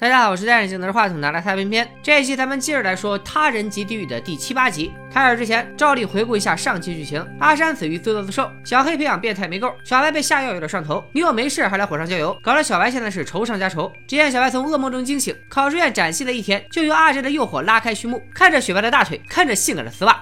大家好，我是戴眼镜拿着话筒拿来擦边边。这一期咱们接着来说《他人即地狱》的第七八集。开始之前，照例回顾一下上期剧情：阿山死于自作自受，小黑培养变态没够，小白被下药有点上头，女友没事还来火上浇油，搞得小白现在是愁上加愁。只见小白从噩梦中惊醒，考试院展戏了一天，就由阿宅的诱惑拉开序幕，看着雪白的大腿，看着性感的丝袜。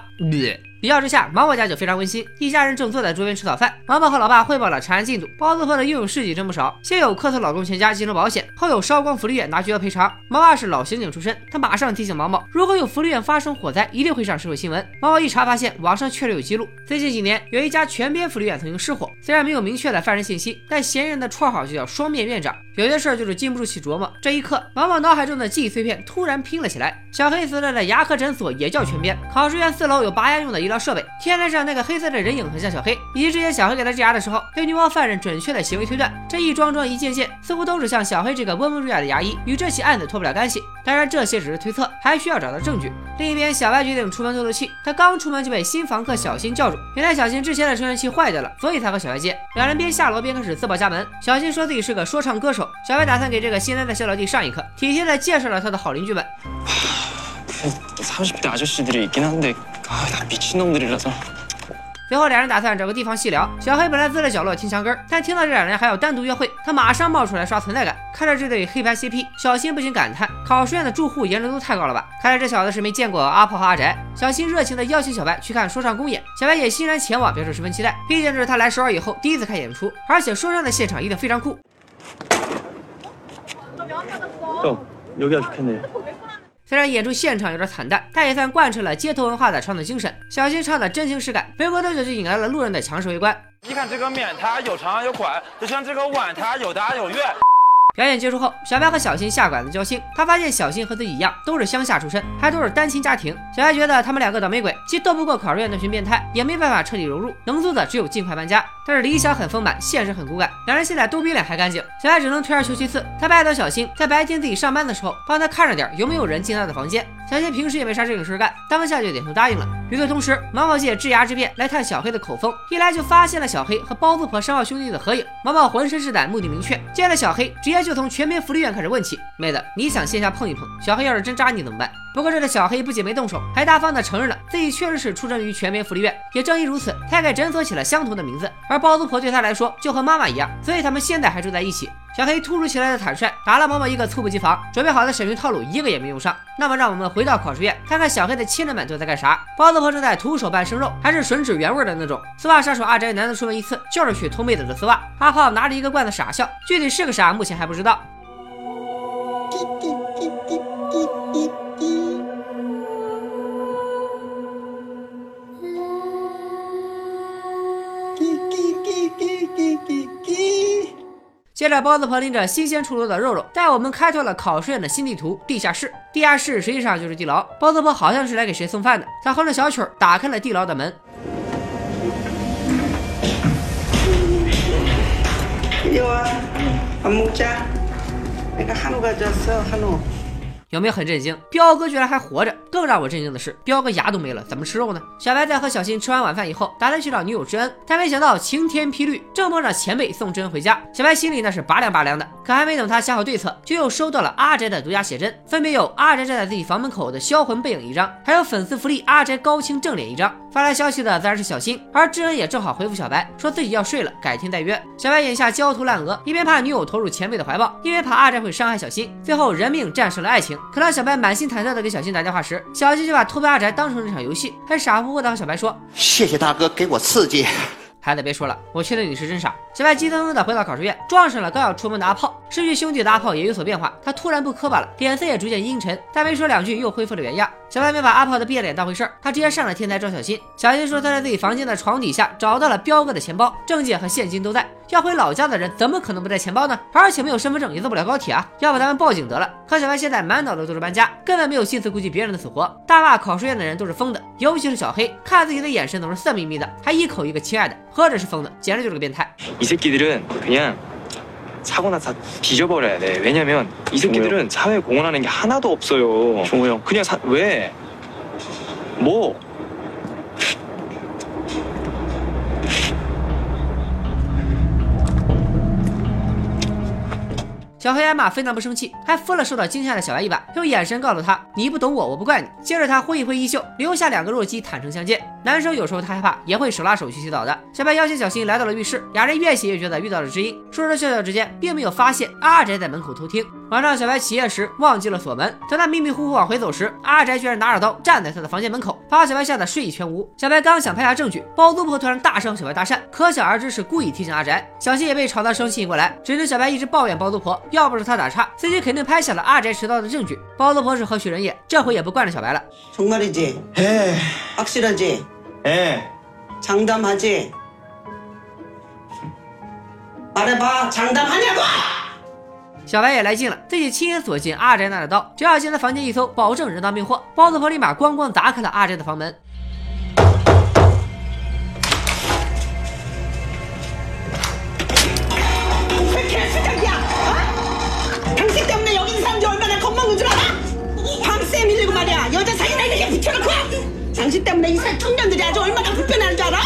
比较之下，毛毛家就非常温馨，一家人正坐在桌边吃早饭。毛毛和老爸汇报了查案进度，包租婆的英勇事迹真不少。先有克特老公全家继承保险，后有烧光福利院拿巨额赔偿。毛爸是老刑警出身，他马上提醒毛毛，如果有福利院发生火灾，一定会上社会新闻。毛毛一查发现，网上确实有记录，最近几年有一家全编福利院曾经失火，虽然没有明确的犯人信息，但嫌疑人的绰号就叫双面院长。有些事儿就是经不住去琢磨。这一刻，毛毛脑海中的记忆碎片突然拼了起来。小黑所在的牙科诊所也叫全编，考试院四楼有拔牙用的医疗设备。天台上那个黑色的人影很像小黑，以及之前小黑给他治牙的时候，对女王犯人准确的行为推断，这一桩桩一件件，似乎都指向小黑这个温文儒雅的牙医，与这起案子脱不了干系。当然，这些只是推测，还需要找到证据。另一边，小白决定出门透透气。他刚出门就被新房客小新叫住。原来小新之前的充电器坏掉了，所以才和小白借。两人边下楼边开始自报家门。小新说自己是个说唱歌手。小白打算给这个新来的小老弟上一课，体贴的介绍了他的好邻居们。最后两人打算找个地方细聊。小黑本来坐在角落听墙根，但听到这两人还要单独约会，他马上冒出来刷存在感。看着这对黑白 CP，小新不禁感叹：考试院的住户颜值都太高了吧？看来这小子是没见过阿炮和阿宅。小新热情地邀请小白去看说唱公演，小白也欣然前往，表示十分期待。毕竟这是他来首尔以后第一次看演出，而且说唱的现场一定非常酷。虽然演出现场有点惨淡，但也算贯彻了街头文化的创作精神。小新唱的真情实感，没过多久就引来了路人的强势围观。你看这个面，它有长有宽，就像这个碗，它有大有圆。表演结束后，小白和小新下馆子交心。他发现小新和自己一样，都是乡下出身，还都是单亲家庭。小白觉得他们两个倒霉鬼，既斗不过烤肉店那群变态，也没办法彻底融入，能做的只有尽快搬家。但是理想很丰满，现实很骨感，两人现在都比脸还干净。小白只能退而求其次，他拜托小新在白天自己上班的时候，帮他看着点有没有人进他的房间。小新平时也没啥正经事干，当下就点头答应了。与此同时，毛毛借治牙之便来探小黑的口风，一来就发现了小黑和包租婆商号兄弟的合影。毛毛浑身是胆，目的明确，见了小黑，直接就从全民福利院开始问起：“妹子，你想线下碰一碰？小黑要是真扎你怎么办？”不过这个小黑不仅没动手，还大方的承认了自己确实是出生于全民福利院。也正因如此，他给诊所起了相同的名字。而包租婆对他来说就和妈妈一样，所以他们现在还住在一起。小黑突如其来的坦率，打了毛毛一个猝不及防。准备好的审讯套路一个也没用上。那么让我们回到考试院，看看小黑的亲人们都在干啥。包租婆正在徒手拌生肉，还是吮指原味的那种。丝袜杀手阿宅难得出门一次，就是去偷妹子的丝袜。阿炮拿着一个罐子傻笑，具体是个啥，目前还不知道。接着，包子婆拎着新鲜出炉的肉肉，带我们开拓了考试院的新地图——地下室。地下室实际上就是地牢。包子婆好像是来给谁送饭的，她哼着小曲儿，打开了地牢的门。有没有很震惊？彪哥居然还活着！更让我震惊的是，彪哥牙都没了，怎么吃肉呢？小白在和小新吃完晚饭以后，打算去找女友知恩，但没想到晴天霹雳，正碰上前辈送知恩回家。小白心里那是拔凉拔凉的，可还没等他想好对策，就又收到了阿宅的独家写真，分别有阿宅站在自己房门口的销魂背影一张，还有粉丝福利阿宅高清正脸一张。发来消息的自然是小新，而智恩也正好回复小白，说自己要睡了，改天再约。小白眼下焦头烂额，一边怕女友投入前辈的怀抱，一边怕阿宅会伤害小新，最后人命战胜了爱情。可当小白满心忐忑的给小新打电话时，小新就把偷拍阿宅当成这场游戏，还傻乎乎的和小白说：“谢谢大哥给我刺激。”孩子别说了，我确定你是真傻。小白急匆匆的回到考试院，撞上了刚要出门的阿炮。失去兄弟的阿炮也有所变化，他突然不磕巴了，脸色也逐渐阴沉，但没说两句又恢复了原样。小白没把阿炮的变脸当回事儿，他直接上了天台找小新。小新说他在自己房间的床底下找到了彪哥的钱包，证件和现金都在。要回老家的人怎么可能不带钱包呢？而且没有身份证也坐不了高铁啊！要不咱们报警得了。可小白现在满脑子都是搬家，根本没有心思顾及别人的死活。大骂考试院的人都是疯的，尤其是小黑，看自己的眼神总是色眯眯的，还一口一个亲爱的，何止是疯子，简直就是个变态。 이새끼들은그냥사고나다뒤져버려야 돼 왜냐면 이 새끼들은 사회 공헌하는 게 하나도 없어요 종호 형 그냥 사 왜 뭐 小黑挨骂非但不生气，还扶了受到惊吓的小白一把，用眼神告诉他：“你不懂我，我不怪你。”接着他挥一挥衣袖，留下两个弱鸡坦诚相见。男生有时候他害怕，也会手拉手去洗澡的。小白邀请小新来到了浴室，俩人越洗越觉得遇到了知音。说着笑笑之间，并没有发现阿宅在门口偷听。晚上小白起夜时忘记了锁门，等他迷迷糊糊往回走时，阿宅居然拿着刀站在他的房间门口，把小白吓得睡意全无。小白刚想拍下证据，包租婆突然大声小白搭讪，可想而知是故意提醒阿宅。小新也被吵得生气，醒过来，只是小白一直抱怨包租婆，要不是他打岔，自己肯定拍下了阿宅迟到的证据。包租婆是何许人也？这回也不惯着小白了。정말이지에확실하지 에 장담하지 말해봐 장담하냐고 小白也来劲了，自己亲眼所见阿宅拿着刀，只要进他房间一搜，保证人赃并获。包租婆立马咣咣砸开了阿宅的房门。 당신 때문에 이 살 청년들이 아주 얼마나 불편해하는 줄 알아?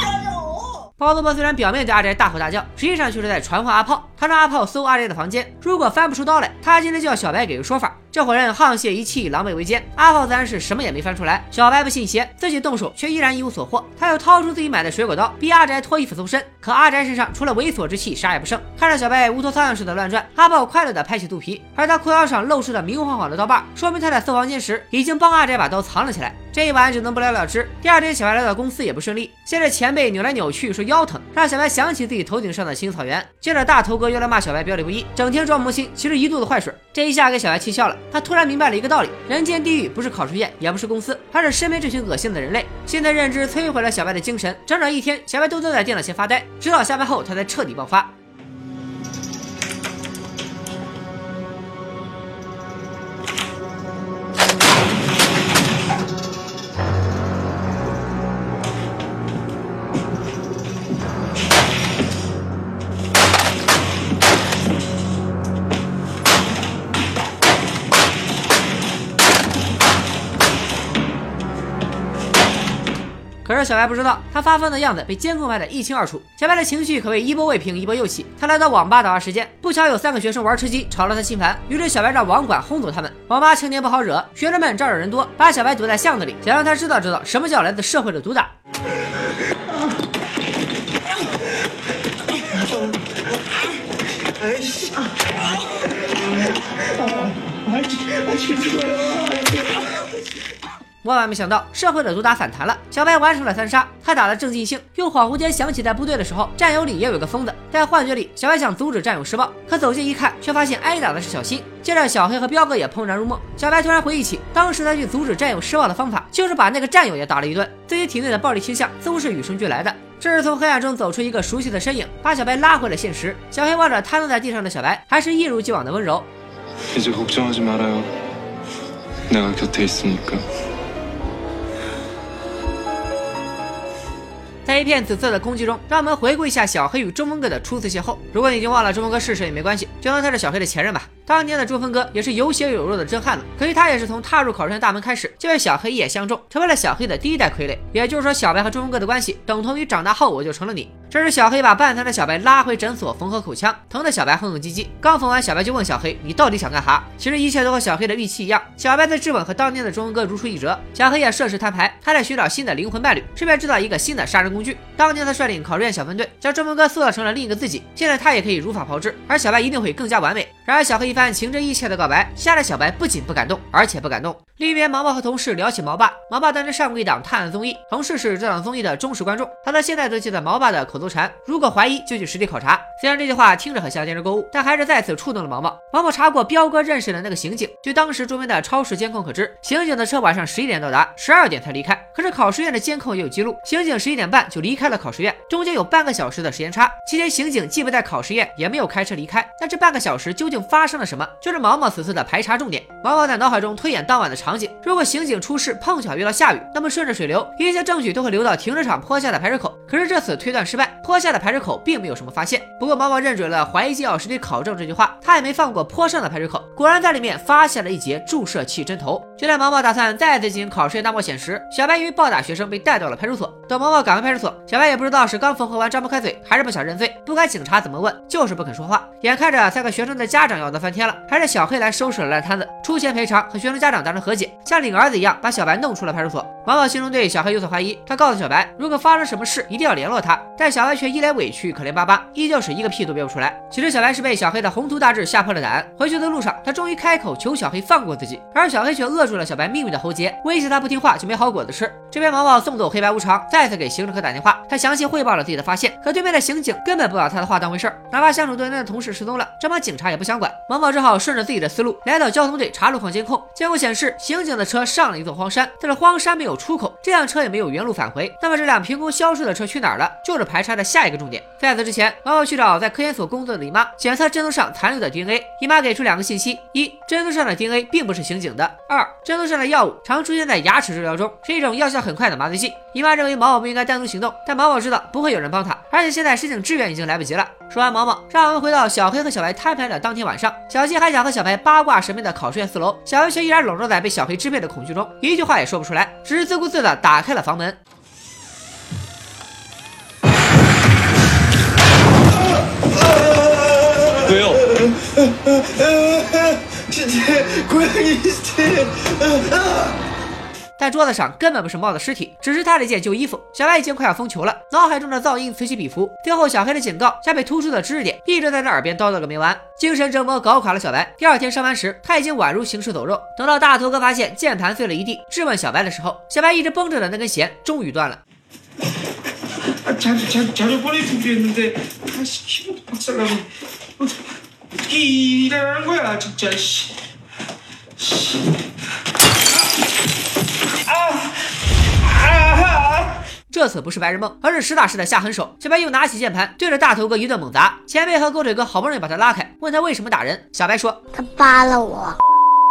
包租婆虽然表面对阿宅大吼大叫，实际上却是在传唤阿炮。 他让阿炮搜阿宅的房间，如果翻不出刀来，他今天就要小白给个说法。这伙人沆瀣一气，狼狈为奸。阿炮自然是什么也没翻出来。小白不信邪，自己动手却依然一无所获。他又掏出自己买的水果刀，逼阿宅脱衣服搜身。可阿宅身上除了猥琐之气，啥也不剩。看着小白无头苍蝇似的乱转，阿炮快乐地拍起肚皮，而他裤腰上露出的明晃晃的刀把，说明他在搜房间时已经帮阿宅把刀藏了起来。这一晚只能不了了之。第二天，小白来到公司也不顺利，先是前辈扭来扭去说腰疼，让小白想起自己头顶上的青草原。接着大头哥又来骂小白表里不一，整天装模型，其实一肚子坏水。这一下给小白气笑了，他突然明白了一个道理：人间地狱不是考试院，也不是公司，而是身边这群恶心的人类。新的认知摧毁了小白的精神，整整一天，小白都坐在电脑前发呆，直到下班后他才彻底爆发。可是小白不知道，他发疯的样子被监控拍得一清二楚。小白的情绪可谓一波未平一波又起。他来到网吧打发时间，不巧有三个学生玩吃鸡，吵了他心烦。于是小白让网管轰走他们。网吧青年不好惹，学生们招惹人多，把小白堵在巷子里，想让他知道知道什么叫来自社会的毒打。万万没想到，社会的毒打反弹了。小白完成了三杀，他打得正尽兴，又恍惚间想起在部队的时候，战友里也有个疯子。在幻觉里，小白想阻止战友施暴，可走近一看，却发现挨打的是小新。接着，小黑和彪哥也怦然入梦。小白突然回忆起，当时他去阻止战友施暴的方法，就是把那个战友也打了一顿。自己体内的暴力倾向似乎是与生俱来的。这时，从黑暗中走出一个熟悉的身影，把小白拉回了现实。小黑望着瘫坐在地上的小白，还是一如既往的温柔。在一片紫色的空气中，让我们回顾一下小黑与中风哥的初次邂逅。如果你已经忘了中风哥是谁也没关系，就当他是小黑的前任吧。当年的中风哥也是有血有肉的真汉子，可惜他也是从踏入考生大门开始就被小黑一眼相中，成为了小黑的第一代傀儡。也就是说，小白和中风哥的关系等同于长大后我就成了你。这时，小黑把半残的小白拉回诊所缝合口腔，疼的小白哼哼唧唧。刚缝完，小白就问小黑：“你到底想干哈？”其实一切都和小黑的预期一样，小白的质问和当年的中风哥如出一辙。小黑也顺势摊牌，他在寻找新的灵魂伴侣，顺便制造一个新的杀人工具。当年他率领考试院小分队，将中风哥塑造成了另一个自己，现在他也可以如法炮制，而小白一定会更加完美。然而，小黑一番情真意切的告白，吓得小白不仅不敢动，而且不敢动。另一边，毛毛和同事聊起毛爸，毛爸当年上过一档探案综艺，同事是这档综艺的忠实观众，他到现在都记得毛爸的口头禅：如果怀疑，就去实地考察。虽然这句话听着很像电视购物，但还是再次触动了毛毛。毛毛查过彪哥认识的那个刑警，据当时周边的超市监控可知，刑警的车晚上十一点到达，十二点才离开。可是考试院的监控也有记录，刑警十一点半就离开了考试院，中间有半个小时的时间差，期间刑警既不在考试院，也没有开车离开。那这半个小时究竟发生了什么？就是毛毛此次的排查重点。毛毛在脑海中推演当晚的场景：如果刑警出事碰巧遇到下雨，那么顺着水流，一些证据都会流到停车场坡下的排水口。可是这次推断失败，坡下的排水口并没有什么发现。不过毛毛认准了“怀疑进药实地考证”这句话，他也没放过坡上的排水口，果然在里面发现了一节注射器针头。就在毛毛打算再次进行考试大冒险时，小白因为暴打学生被带到了派出所。等毛毛赶回派出所，小白也不知道是刚缝合完张不开嘴，还是不想认罪，不管警察怎么问，就是不肯说话。眼看着三个学生的家长要闹翻天了，还是小黑来收拾了烂摊子，出钱赔偿，和学生家长达成和解，像领儿子一样把小白弄出了派出所。毛毛心中对小黑有所怀疑，他告诉小白，如果发生什么事，一定要联络他。但小白却一脸委屈，可怜巴巴，依旧是一个屁都憋不出来。其实小白是被小黑的宏图大志吓破了胆。回去的路上，他终于开口求小黑放过自己，而小黑却扼住了小白命运的喉结，威胁他不听话就没好果子吃。这边毛毛送走黑白无常，再次给刑侦科打电话，他详细汇报了自己的发现。可对面的刑警根本不把他的话当回事儿，哪怕相处多年的同事失踪了，这帮警察也不想管。毛毛只好顺着自己的思路，来到交通队查路况监控，监控显示刑警的车上了一座荒山，但是荒山没有出口，这辆车也没有原路返回。那么这辆凭空消失的车去哪儿了？就是排查的下一个重点。在此之前，毛毛去找在科研所工作的姨妈检测针头上残留的 DNA，姨妈给出两个信息：一，针头上的 DNA 并不是刑警的；二，针头上的药物常出现在牙齿治疗中，是一种药效很快的麻醉剂。姨妈认为毛毛不应该单独行动，但毛毛知道不会有人帮他，而且现在申请志愿已经来不及了。说完毛毛，让我们回到小黑和小白摊牌的当天晚上。小七还想和小白八卦神秘的考试院四楼，小白却依然笼罩在被小黑支配的恐惧中，一句话也说不出来，只是自顾自的打开了房门。왜 요？ 但桌子上根本不是猫的尸体，只是他的一件旧衣服。小白已经快要疯球了，脑海中的噪音此起彼伏。最后小黑的警告加被突出的知识点，一直在他耳边叨叨个没完，精神折磨搞垮了小白。第二天上班时，他已经宛如行尸走肉。等到大头哥发现键盘碎了一地，质问小白的时候，小白一直绷着的那根弦终于断了。这次不是白日梦，而是实打实的下狠手。小白又拿起键盘，对着大头哥一顿猛砸。前辈和狗腿哥好不容易把他拉开，问他为什么打人。小白说他扒了我。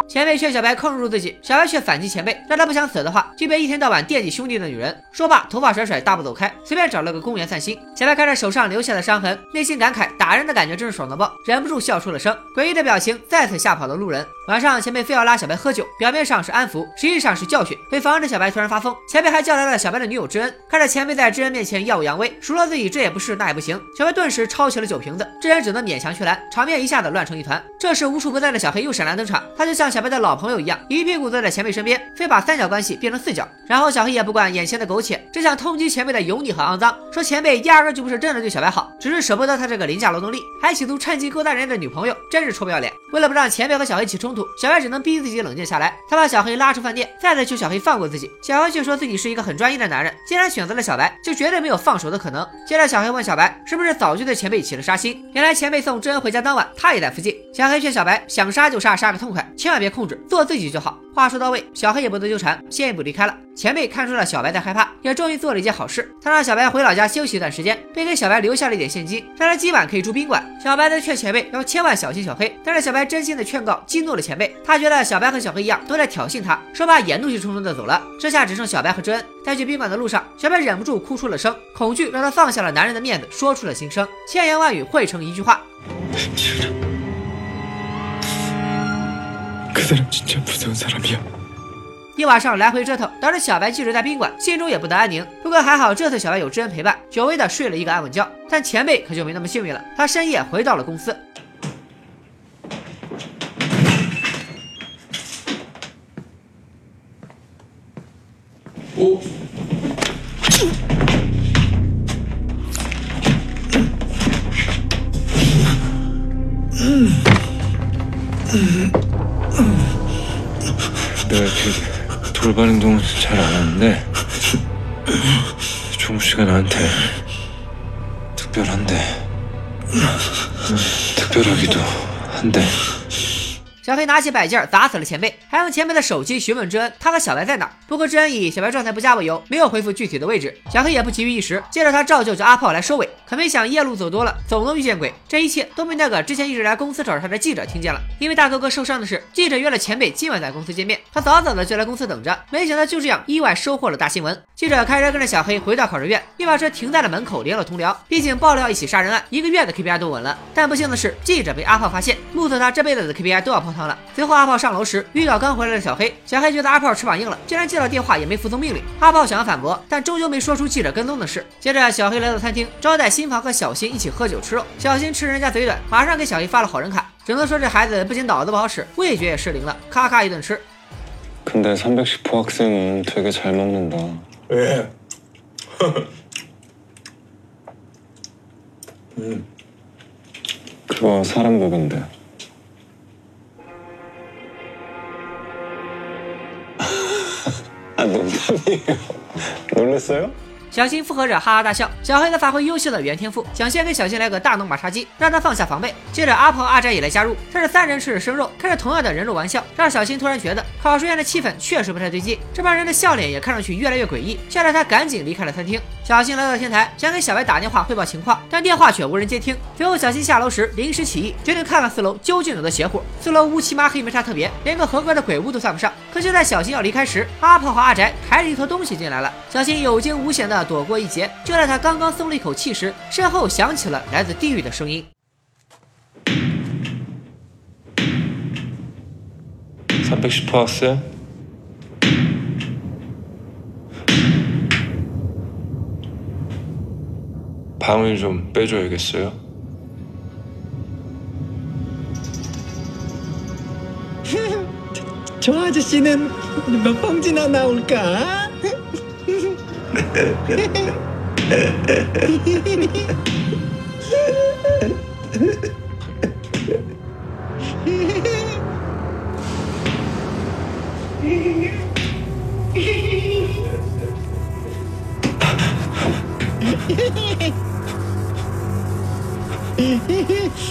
前辈劝小白控制住自己，小白却反击前辈，让他不想死的话，就别一天到晚惦记兄弟的女人。说罢，头发甩甩，大步走开，随便找了个公园散心。小白看着手上留下的伤痕，内心感慨打人的感觉真是爽到爆，忍不住笑出了声。诡异的表情再次吓跑了路人。晚上，前辈非要拉小白喝酒，表面上是安抚，实际上是教训。为防止小白突然发疯，前辈还叫来了小白的女友知恩。看着前辈在知恩面前耀武扬威，数落自己这也不是那也不行，小白顿时抄起了酒瓶子，知恩只能勉强去拦，场面一下子乱成一团。这时无处不在的小黑又闪亮登场，他就像小白的老朋友一样。一屁股坐在前辈身边，非把三角关系变成四角。然后小黑也不管眼前的苟且，只想痛击前辈的油腻和肮脏，说前辈压根就不是真的对小白好，只是舍不得他这个廉价劳动力，还企图趁机勾搭人家的女朋友，真是臭不要脸。为了不让前辈和小黑起冲突小白只能逼自己冷静下来。他把小黑拉出饭店，再次求小黑放过自己。小黑却说自己是一个很专一的男人，既然选择了小白，就绝对没有放手的可能。接着小黑问小白是不是早就对前辈起了杀心。原来前辈送真恩回家当晚，他也在附近。小黑劝小白想杀就杀，杀个痛快，千万别控制，做自己就好。话说到位，小黑也不得纠缠，先一步离开了。前辈看出了小白在害怕，也终于做了一件好事，他让小白回老家休息一段时间，并给小白留下了一点现金，让他今晚可以住宾馆。小白在劝前辈要千万小心小黑，但是小白真心的劝告激怒了前辈，他觉得小白和小黑一样都在挑衅他，说罢也怒气冲冲的走了。这下只剩小白和真恩，在去宾馆的路上，小白忍不住哭出了声，恐惧让他放下了男人的面子，说出了心声，千言万语汇成一句话。사람 진짜 무서운 사람이야. 一晚上来回折腾，导致小白即使在宾馆，心中也不得安宁。不过还好，这次小白有知恩陪伴，久违的睡了一个安稳觉。但前辈可就没那么幸运了，他深夜回到了公司。 오. 내가 이렇게 돌발 행동을 잘안 하는데 종우 씨가 나한테 특별한데. 특별하기도 한데 小黑拿起摆件砸死了前辈，还用前辈的手机询问知恩，他和小白在哪？不过知恩以小白状态不佳为由，没有回复具体的位置。小黑也不急于一时，接着他照旧叫阿炮来收尾。可没想夜路走多了，总能遇见鬼。这一切都被那个之前一直来公司找他的记者听见了。因为大哥哥受伤的事，记者约了前辈今晚在公司见面。他早早的就来公司等着，没想到就这样意外收获了大新闻。记者开车跟着小黑回到考试院，并把车停在了门口，连了通辽。毕竟爆料一起杀人案，一个月的 KPI 都稳了。但不幸的是，记者被阿炮发现，目测他这辈子的 KPI 都要泡汤了。随后阿炮上楼时遇到刚回来的小黑，小黑觉得阿炮翅膀硬了，竟然接到电话也没服从命令。阿炮想要反驳，但终究没说出记者跟踪的事。接着小黑来到餐厅，招待新房和小新一起喝酒吃肉。小新吃人家嘴短，马上给小黑发了好人卡。只能说这孩子不仅脑子不好使，味觉也失灵了，咔咔一顿吃。 근데 310호 학생은 되게 잘 먹는다. 왜? 그거 사람 보건데. 小新附和着哈哈大笑，小黑则发挥优秀的语言天赋，想先给小新来个大脑马杀鸡，让他放下防备。接着阿鹏、阿宅也来加入，这是三人吃着生肉，开着同样的人肉玩笑，让小新突然觉得考试院的气氛确实不太对劲，这帮人的笑脸也看上去越来越诡异，吓得他赶紧离开了餐厅。小新来到天台，想给小白打电话汇报情况，但电话却无人接听。随后，小新下楼时临时起意，决定看看四楼究竟有多邪乎。四楼乌漆麻黑，没啥特别，连个合格的鬼屋都算不上。可就在小新要离开时，阿炮和阿宅抬着一坨东西进来了。小新有惊无险的躲过一劫。就在他刚刚松了一口气时，身后响起了来自地狱的声音。 방을 좀 빼줘야겠어요? 저 아저씨는 몇 봉지나 나올까?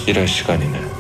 일할 시간이네.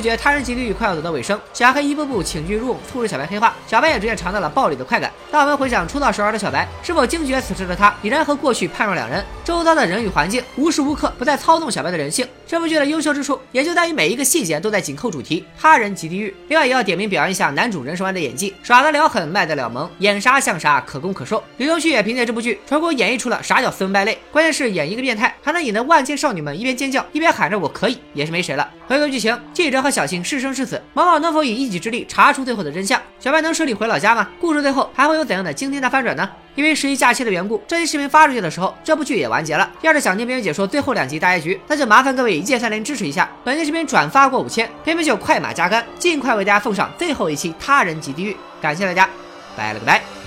觉，他人即地狱快要走到尾声，小黑一步步请君入瓮，促使小白黑化，小白也逐渐尝到了暴力的快感。当我们回想出道时候的小白，是否惊觉此时的他已然和过去判若两人？周遭的人与环境无时无刻不在操纵小白的人性。这部剧的优秀之处，也就在于每一个细节都在紧扣主题，他人即地狱。另外，也要点名表扬一下男主任胜安的演技，耍得了狠，卖得了萌，演啥像啥，可攻可受。李东旭也凭借这部剧成功演绎出了啥叫斯文败类，关键是演一个变态，还能引得万千少女们一边尖叫一边喊着我可以，也是没谁了。回归剧情，记者和小心是生是死，毛毛能否以一己之力查出最后的真相？小白能顺利回老家吗？故事最后还会有怎样的惊天大翻转呢？因为十一假期的缘故，这期视频发出去的时候，这部剧也完结了。要是想听编剧解说最后两集大结局，那就麻烦各位一键三连支持一下。本期视频转发过五千，偏偏就快马加鞭，尽快为大家奉上最后一期《他人及地狱》。感谢大家，拜了个拜。